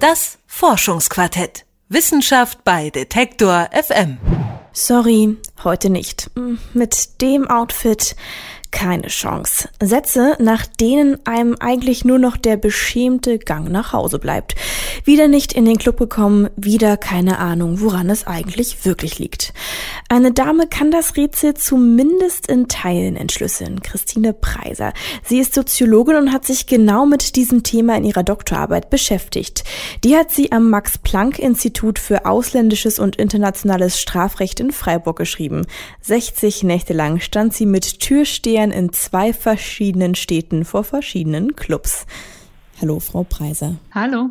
Das Forschungsquartett. Wissenschaft bei Detektor FM. Sorry, heute nicht. Mit dem Outfit keine Chance. Sätze, nach denen einem eigentlich nur noch der beschämte Gang nach Hause bleibt. Wieder nicht in den Club gekommen, wieder keine Ahnung, woran es eigentlich wirklich liegt. Eine Dame kann das Rätsel zumindest in Teilen entschlüsseln. Christine Preiser. Sie ist Soziologin und hat sich genau mit diesem Thema in ihrer Doktorarbeit beschäftigt. Die hat sie am Max-Planck-Institut für ausländisches und internationales Strafrecht in Freiburg geschrieben. 60 Nächte lang stand sie mit Türstehern feiern in zwei verschiedenen Städten vor verschiedenen Clubs. Hallo, Frau Preiser. Hallo.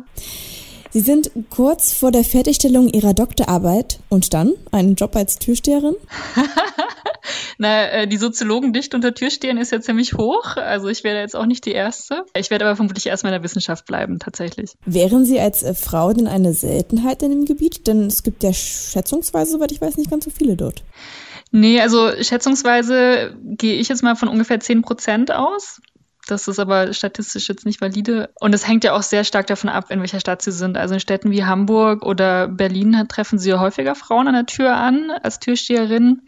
Sie sind kurz vor der Fertigstellung Ihrer Doktorarbeit und dann einen Job als Türsteherin? Na, äh, die Soziologendichte unter Türstehern ist ja ziemlich hoch. Also ich werde jetzt auch nicht die Erste. Ich werde aber vermutlich erstmal in der Wissenschaft bleiben, tatsächlich. Wären Sie als äh, Frau denn eine Seltenheit in dem Gebiet? Denn es gibt ja schätzungsweise, soweit ich weiß, nicht ganz so viele dort. Nee, also schätzungsweise gehe ich jetzt mal von ungefähr 10 Prozent aus. Das ist aber statistisch jetzt nicht valide. Und es hängt ja auch sehr stark davon ab, in welcher Stadt sie sind. Also in Städten wie Hamburg oder Berlin treffen sie häufiger Frauen an der Tür an als Türsteherin.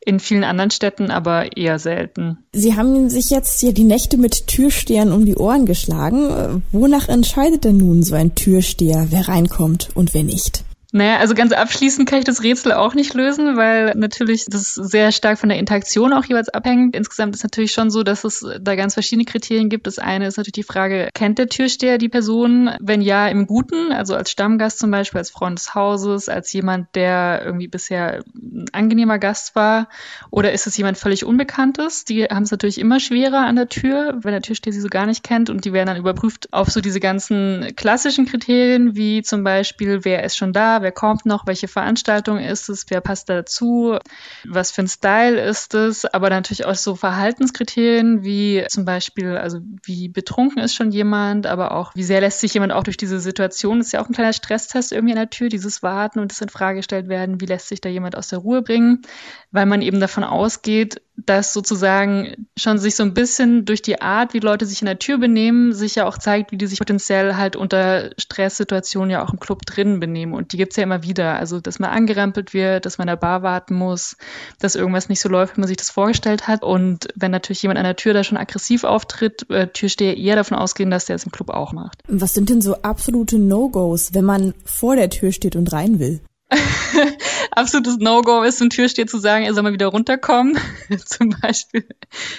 In vielen anderen Städten aber eher selten. Sie haben sich jetzt hier die Nächte mit Türstehern um die Ohren geschlagen. Wonach entscheidet denn nun so ein Türsteher, wer reinkommt und wer nicht? Naja, also ganz abschließend kann ich das Rätsel auch nicht lösen, weil natürlich das sehr stark von der Interaktion auch jeweils abhängt. Insgesamt ist natürlich schon so, dass es da ganz verschiedene Kriterien gibt. Das eine ist natürlich die Frage, kennt der Türsteher die Person? Wenn ja, im Guten, also als Stammgast zum Beispiel, als Freund des Hauses, als jemand, der irgendwie bisher ein angenehmer Gast war? Oder ist es jemand völlig Unbekanntes? Die haben es natürlich immer schwerer an der Tür, wenn der Türsteher sie so gar nicht kennt und die werden dann überprüft auf so diese ganzen klassischen Kriterien, wie zum Beispiel, wer ist schon da, wer kommt noch, welche Veranstaltung ist es, wer passt dazu, was für ein Style ist es, aber natürlich auch so Verhaltenskriterien wie zum Beispiel, also wie betrunken ist schon jemand, aber auch wie sehr lässt sich jemand auch durch diese Situation, das ist ja auch ein kleiner Stresstest irgendwie an der Tür, dieses Warten und das in Frage gestellt werden, wie lässt sich da jemand aus der Ruhe bringen, weil man eben davon ausgeht, dass sozusagen schon sich so ein bisschen durch die Art, wie Leute sich in der Tür benehmen, sich ja auch zeigt, wie die sich potenziell halt unter Stresssituationen ja auch im Club drin benehmen. Und die gibt's ja immer wieder. Also, dass man angerempelt wird, dass man in der Bar warten muss, dass irgendwas nicht so läuft, wie man sich das vorgestellt hat. Und wenn natürlich jemand an der Tür da schon aggressiv auftritt, äh, Türsteher eher davon ausgehen, dass der es im Club auch macht. Was sind denn so absolute No-Gos, wenn man vor der Tür steht und rein will? absolutes No-Go ist, ein Türsteher zu sagen, er soll mal wieder runterkommen. Zum Beispiel.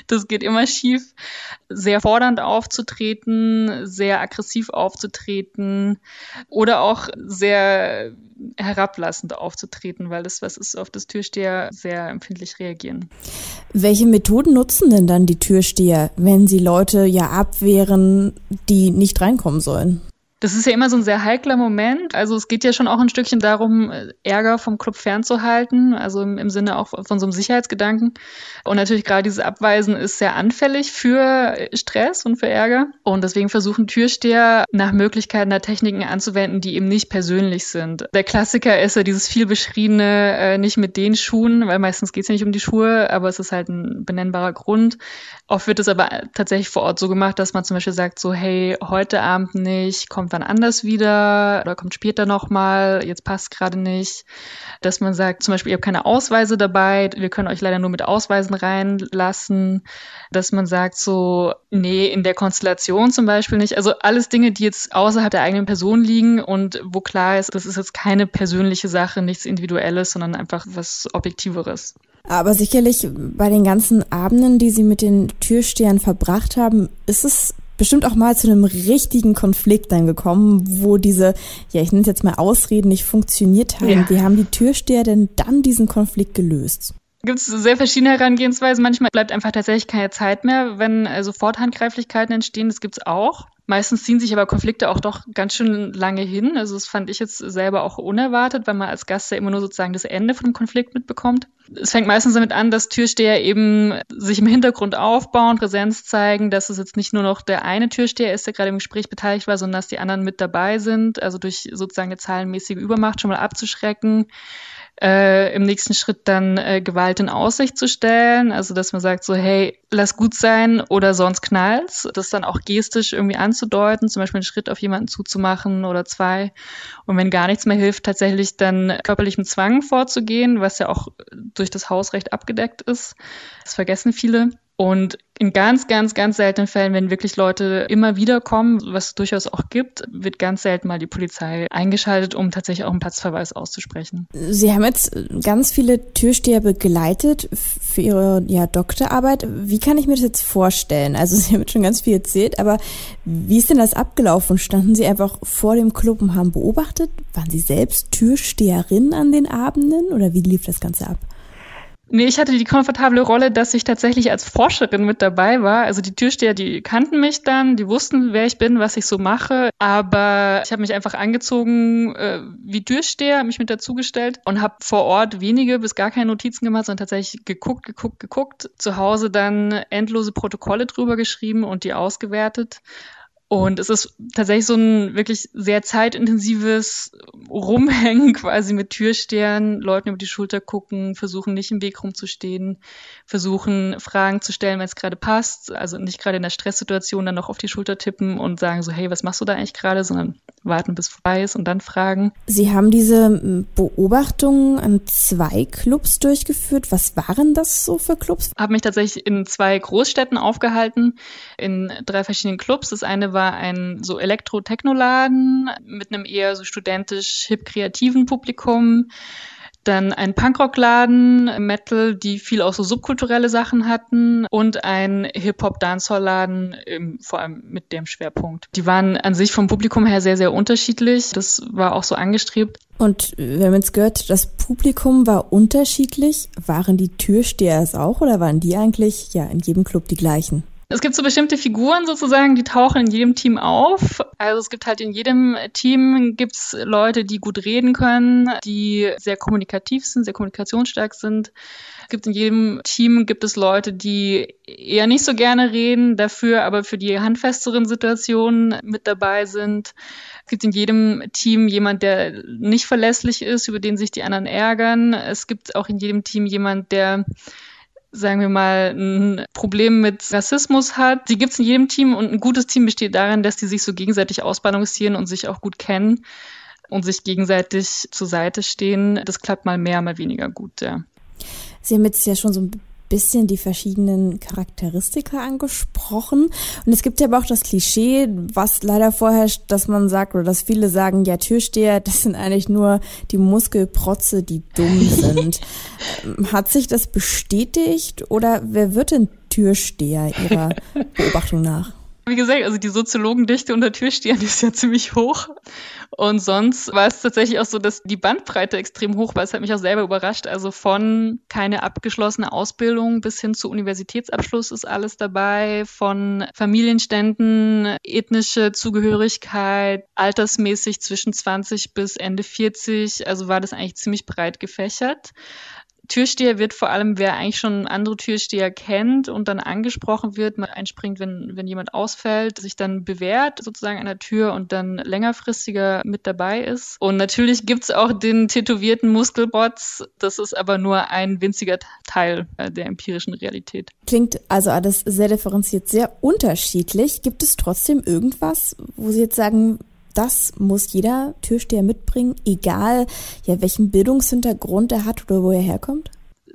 Das geht immer schief. Sehr fordernd aufzutreten, sehr aggressiv aufzutreten oder auch sehr herablassend aufzutreten, weil das was ist, auf das Türsteher sehr empfindlich reagieren. Welche Methoden nutzen denn dann die Türsteher, wenn sie Leute ja abwehren, die nicht reinkommen sollen? Das ist ja immer so ein sehr heikler Moment. Also es geht ja schon auch ein Stückchen darum, Ärger vom Club fernzuhalten, also im, im Sinne auch von so einem Sicherheitsgedanken. Und natürlich gerade dieses Abweisen ist sehr anfällig für Stress und für Ärger. Und deswegen versuchen Türsteher nach Möglichkeiten da Techniken anzuwenden, die eben nicht persönlich sind. Der Klassiker ist ja dieses viel beschriebene, äh, nicht mit den Schuhen, weil meistens geht es ja nicht um die Schuhe, aber es ist halt ein benennbarer Grund. Oft wird es aber tatsächlich vor Ort so gemacht, dass man zum Beispiel sagt, so, hey, heute Abend nicht, kommt wann anders wieder oder kommt später nochmal, jetzt passt gerade nicht. Dass man sagt, zum Beispiel, ihr habt keine Ausweise dabei, wir können euch leider nur mit Ausweisen reinlassen. Dass man sagt so, nee, in der Konstellation zum Beispiel nicht. Also alles Dinge, die jetzt außerhalb der eigenen Person liegen und wo klar ist, das ist jetzt keine persönliche Sache, nichts Individuelles, sondern einfach was Objektiveres. Aber sicherlich bei den ganzen Abenden, die Sie mit den Türstehern verbracht haben, ist es bestimmt auch mal zu einem richtigen Konflikt dann gekommen, wo diese, ja, ich nenne es jetzt mal Ausreden nicht funktioniert haben. Ja. Wie haben die Türsteher denn dann diesen Konflikt gelöst? gibt es sehr verschiedene Herangehensweisen. Manchmal bleibt einfach tatsächlich keine Zeit mehr, wenn äh, sofort Handgreiflichkeiten entstehen. Das gibt's auch. Meistens ziehen sich aber Konflikte auch doch ganz schön lange hin. Also das fand ich jetzt selber auch unerwartet, weil man als Gast ja immer nur sozusagen das Ende von einem Konflikt mitbekommt. Es fängt meistens damit an, dass Türsteher eben sich im Hintergrund aufbauen, Präsenz zeigen, dass es jetzt nicht nur noch der eine Türsteher ist, der gerade im Gespräch beteiligt war, sondern dass die anderen mit dabei sind, also durch sozusagen eine zahlenmäßige Übermacht schon mal abzuschrecken äh, im nächsten Schritt dann äh, Gewalt in Aussicht zu stellen. Also dass man sagt so, hey, lass gut sein oder sonst knallt's. Das dann auch gestisch irgendwie anzudeuten, zum Beispiel einen Schritt auf jemanden zuzumachen oder zwei. Und wenn gar nichts mehr hilft, tatsächlich dann körperlichem Zwang vorzugehen, was ja auch durch das Hausrecht abgedeckt ist. Das vergessen viele. Und in ganz, ganz, ganz seltenen Fällen, wenn wirklich Leute immer wieder kommen, was es durchaus auch gibt, wird ganz selten mal die Polizei eingeschaltet, um tatsächlich auch einen Platzverweis auszusprechen. Sie haben jetzt ganz viele Türsteher begleitet für Ihre ja, Doktorarbeit. Wie kann ich mir das jetzt vorstellen? Also Sie haben jetzt schon ganz viel erzählt, aber wie ist denn das abgelaufen? Standen Sie einfach vor dem Club und haben beobachtet? Waren Sie selbst Türsteherin an den Abenden oder wie lief das Ganze ab? Nee, ich hatte die komfortable Rolle, dass ich tatsächlich als Forscherin mit dabei war. Also die Türsteher, die kannten mich dann, die wussten, wer ich bin, was ich so mache. Aber ich habe mich einfach angezogen äh, wie Türsteher, mich mit dazugestellt und habe vor Ort wenige bis gar keine Notizen gemacht, sondern tatsächlich geguckt, geguckt, geguckt. Zu Hause dann endlose Protokolle drüber geschrieben und die ausgewertet. Und es ist tatsächlich so ein wirklich sehr zeitintensives Rumhängen quasi mit Türstern, Leuten über die Schulter gucken, versuchen nicht im Weg rumzustehen, versuchen Fragen zu stellen, wenn es gerade passt, also nicht gerade in der Stresssituation dann noch auf die Schulter tippen und sagen so, hey, was machst du da eigentlich gerade, sondern warten, bis vorbei ist und dann fragen. Sie haben diese Beobachtungen an zwei Clubs durchgeführt. Was waren das so für Clubs? Habe mich tatsächlich in zwei Großstädten aufgehalten, in drei verschiedenen Clubs. Das eine war war ein so Elektro-Techno-Laden mit einem eher so studentisch hip-kreativen Publikum. Dann ein Punkrock-Laden, Metal, die viel auch so subkulturelle Sachen hatten und ein Hip-Hop-Dancehall-Laden, vor allem mit dem Schwerpunkt. Die waren an sich vom Publikum her sehr, sehr unterschiedlich. Das war auch so angestrebt. Und wir haben jetzt gehört, das Publikum war unterschiedlich. Waren die Türsteher es auch oder waren die eigentlich ja in jedem Club die gleichen? Es gibt so bestimmte Figuren sozusagen, die tauchen in jedem Team auf. Also es gibt halt in jedem Team gibt's Leute, die gut reden können, die sehr kommunikativ sind, sehr kommunikationsstark sind. Es gibt in jedem Team gibt es Leute, die eher nicht so gerne reden, dafür aber für die handfesteren Situationen mit dabei sind. Es gibt in jedem Team jemand, der nicht verlässlich ist, über den sich die anderen ärgern. Es gibt auch in jedem Team jemand, der sagen wir mal, ein Problem mit Rassismus hat. Die gibt es in jedem Team und ein gutes Team besteht darin, dass die sich so gegenseitig ausbalancieren und sich auch gut kennen und sich gegenseitig zur Seite stehen. Das klappt mal mehr, mal weniger gut, ja. Sie haben jetzt ja schon so ein bisschen die verschiedenen Charakteristika angesprochen. Und es gibt ja aber auch das Klischee, was leider vorherrscht, dass man sagt, oder dass viele sagen, ja, Türsteher, das sind eigentlich nur die Muskelprotze, die dumm sind. Hat sich das bestätigt oder wer wird denn Türsteher Ihrer Beobachtung nach? Wie gesagt, also die Soziologendichte unter Türstehern ist ja ziemlich hoch. Und sonst war es tatsächlich auch so, dass die Bandbreite extrem hoch war. Es hat mich auch selber überrascht. Also von keine abgeschlossene Ausbildung bis hin zu Universitätsabschluss ist alles dabei. Von Familienständen, ethnische Zugehörigkeit, altersmäßig zwischen 20 bis Ende 40. Also war das eigentlich ziemlich breit gefächert. Türsteher wird vor allem, wer eigentlich schon andere Türsteher kennt und dann angesprochen wird, mal einspringt, wenn, wenn jemand ausfällt, sich dann bewährt sozusagen an der Tür und dann längerfristiger mit dabei ist. Und natürlich gibt's auch den tätowierten Muskelbots. Das ist aber nur ein winziger Teil äh, der empirischen Realität. Klingt also alles sehr differenziert, sehr unterschiedlich. Gibt es trotzdem irgendwas, wo Sie jetzt sagen, das muss jeder Türsteher mitbringen, egal ja welchen Bildungshintergrund er hat oder wo er herkommt?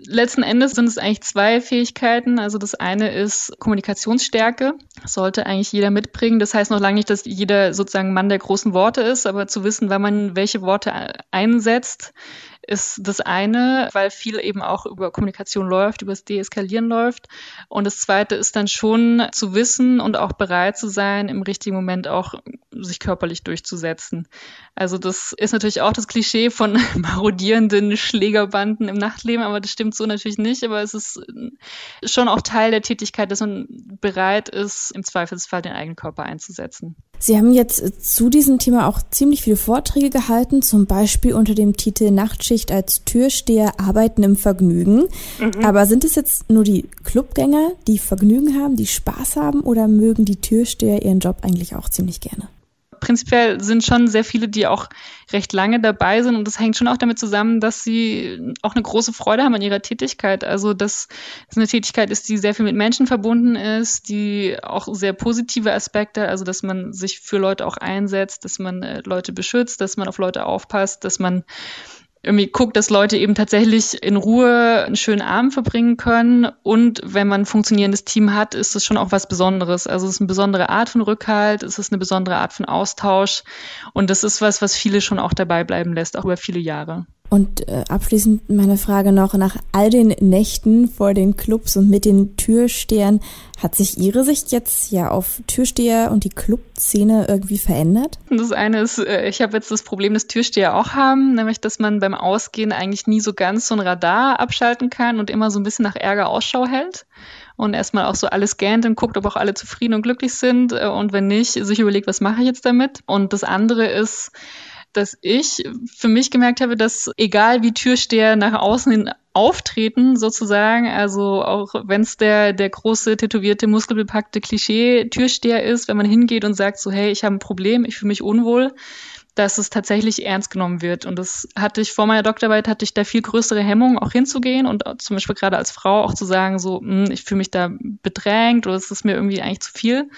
Letzten Endes sind es eigentlich zwei Fähigkeiten. Also das eine ist Kommunikationsstärke. Das sollte eigentlich jeder mitbringen. Das heißt noch lange nicht, dass jeder sozusagen Mann der großen Worte ist, aber zu wissen, wann man welche Worte einsetzt, ist das eine, weil viel eben auch über Kommunikation läuft, über das Deeskalieren läuft. Und das zweite ist dann schon zu wissen und auch bereit zu sein, im richtigen Moment auch sich körperlich durchzusetzen. Also das ist natürlich auch das Klischee von marodierenden Schlägerbanden im Nachtleben, aber das stimmt so natürlich nicht. Aber es ist schon auch Teil der Tätigkeit, dass man bereit ist, im Zweifelsfall den eigenen Körper einzusetzen. Sie haben jetzt zu diesem Thema auch ziemlich viele Vorträge gehalten, zum Beispiel unter dem Titel Nachtschicht als Türsteher arbeiten im Vergnügen. Mhm. Aber sind es jetzt nur die Clubgänger, die Vergnügen haben, die Spaß haben oder mögen die Türsteher ihren Job eigentlich auch ziemlich gerne? Prinzipiell sind schon sehr viele, die auch recht lange dabei sind und das hängt schon auch damit zusammen, dass sie auch eine große Freude haben an ihrer Tätigkeit. Also dass es eine Tätigkeit ist, die sehr viel mit Menschen verbunden ist, die auch sehr positive Aspekte, also dass man sich für Leute auch einsetzt, dass man äh, Leute beschützt, dass man auf Leute aufpasst, dass man irgendwie guckt, dass Leute eben tatsächlich in Ruhe einen schönen Abend verbringen können. Und wenn man ein funktionierendes Team hat, ist das schon auch was Besonderes. Also es ist eine besondere Art von Rückhalt, es ist eine besondere Art von Austausch. Und das ist was, was viele schon auch dabei bleiben lässt, auch über viele Jahre. Und äh, abschließend meine Frage noch, nach all den Nächten vor den Clubs und mit den Türstehern, hat sich Ihre Sicht jetzt ja auf Türsteher und die Clubszene irgendwie verändert? Das eine ist, äh, ich habe jetzt das Problem, dass Türsteher auch haben, nämlich dass man beim Ausgehen eigentlich nie so ganz so ein Radar abschalten kann und immer so ein bisschen nach Ärger Ausschau hält und erstmal auch so alles scannt und guckt, ob auch alle zufrieden und glücklich sind äh, und wenn nicht, sich überlegt, was mache ich jetzt damit. Und das andere ist, dass ich für mich gemerkt habe, dass egal wie Türsteher nach außen hin auftreten, sozusagen, also auch wenn es der, der große, tätowierte, muskelbepackte Klischee-Türsteher ist, wenn man hingeht und sagt so, hey, ich habe ein Problem, ich fühle mich unwohl, dass es tatsächlich ernst genommen wird. Und das hatte ich vor meiner Doktorarbeit, hatte ich da viel größere Hemmungen, auch hinzugehen und zum Beispiel gerade als Frau auch zu sagen, so, mh, hm, ich fühle mich da bedrängt oder es ist mir irgendwie eigentlich zu viel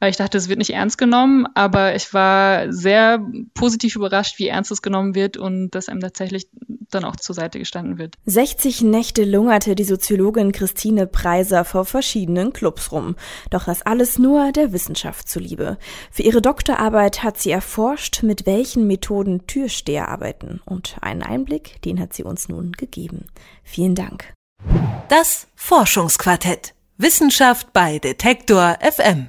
weil ich dachte, es wird nicht ernst genommen, aber ich war sehr positiv überrascht, wie ernst es genommen wird und dass einem tatsächlich dann auch zur Seite gestanden wird. 60 Nächte lungerte die Soziologin Christine Preiser vor verschiedenen Clubs rum. Doch das alles nur der Wissenschaft zuliebe. Für ihre Doktorarbeit hat sie erforscht, mit welchen Methoden Türsteher arbeiten. Und einen Einblick, den hat sie uns nun gegeben. Vielen Dank. Das Forschungsquartett. Wissenschaft bei Detektor FM.